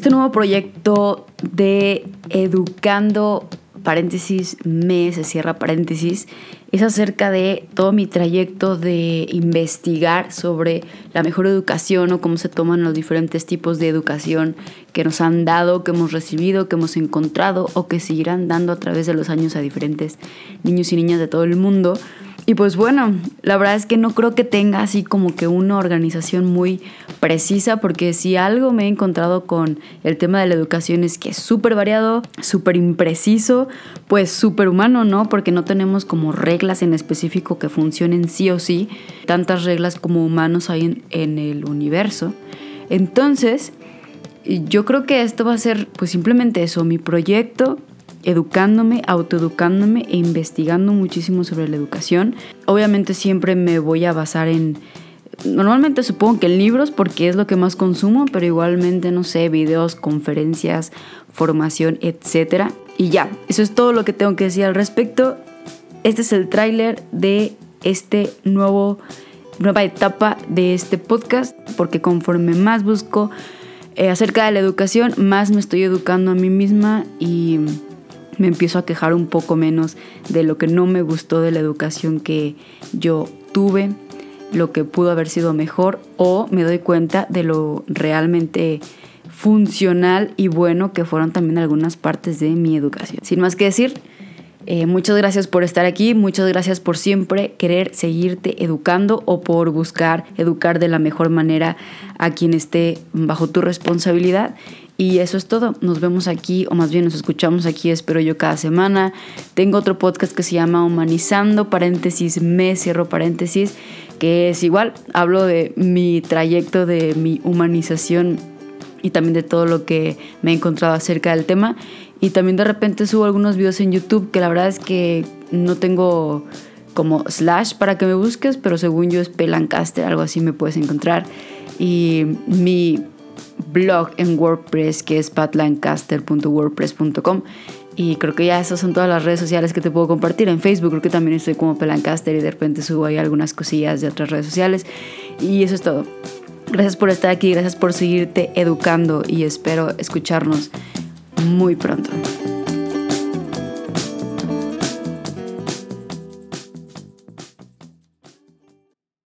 este nuevo proyecto de Educando, paréntesis, me, se cierra paréntesis, es acerca de todo mi trayecto de investigar sobre la mejor educación o cómo se toman los diferentes tipos de educación que nos han dado, que hemos recibido, que hemos encontrado o que seguirán dando a través de los años a diferentes niños y niñas de todo el mundo. Y pues bueno, la verdad es que no creo que tenga así como que una organización muy precisa, porque si algo me he encontrado con el tema de la educación es que es súper variado, súper impreciso, pues súper humano, ¿no? Porque no tenemos como reglas en específico que funcionen sí o sí, tantas reglas como humanos hay en, en el universo. Entonces, yo creo que esto va a ser pues simplemente eso, mi proyecto educándome, autoeducándome e investigando muchísimo sobre la educación. Obviamente siempre me voy a basar en, normalmente supongo que en libros porque es lo que más consumo, pero igualmente, no sé, videos, conferencias, formación, etc. Y ya, eso es todo lo que tengo que decir al respecto. Este es el tráiler de este nuevo nueva etapa de este podcast porque conforme más busco eh, acerca de la educación, más me estoy educando a mí misma y me empiezo a quejar un poco menos de lo que no me gustó de la educación que yo tuve, lo que pudo haber sido mejor o me doy cuenta de lo realmente funcional y bueno que fueron también algunas partes de mi educación. Sin más que decir, eh, muchas gracias por estar aquí, muchas gracias por siempre querer seguirte educando o por buscar educar de la mejor manera a quien esté bajo tu responsabilidad. Y eso es todo. Nos vemos aquí, o más bien nos escuchamos aquí, espero yo, cada semana. Tengo otro podcast que se llama Humanizando, paréntesis, me cierro paréntesis, que es igual. Hablo de mi trayecto, de mi humanización y también de todo lo que me he encontrado acerca del tema. Y también de repente subo algunos videos en YouTube que la verdad es que no tengo como slash para que me busques, pero según yo es Pelancaster, algo así me puedes encontrar. Y mi blog en WordPress que es patlancaster.wordpress.com y creo que ya esas son todas las redes sociales que te puedo compartir. En Facebook creo que también estoy como Pelancaster y de repente subo ahí algunas cosillas de otras redes sociales. Y eso es todo. Gracias por estar aquí, gracias por seguirte educando y espero escucharnos muy pronto.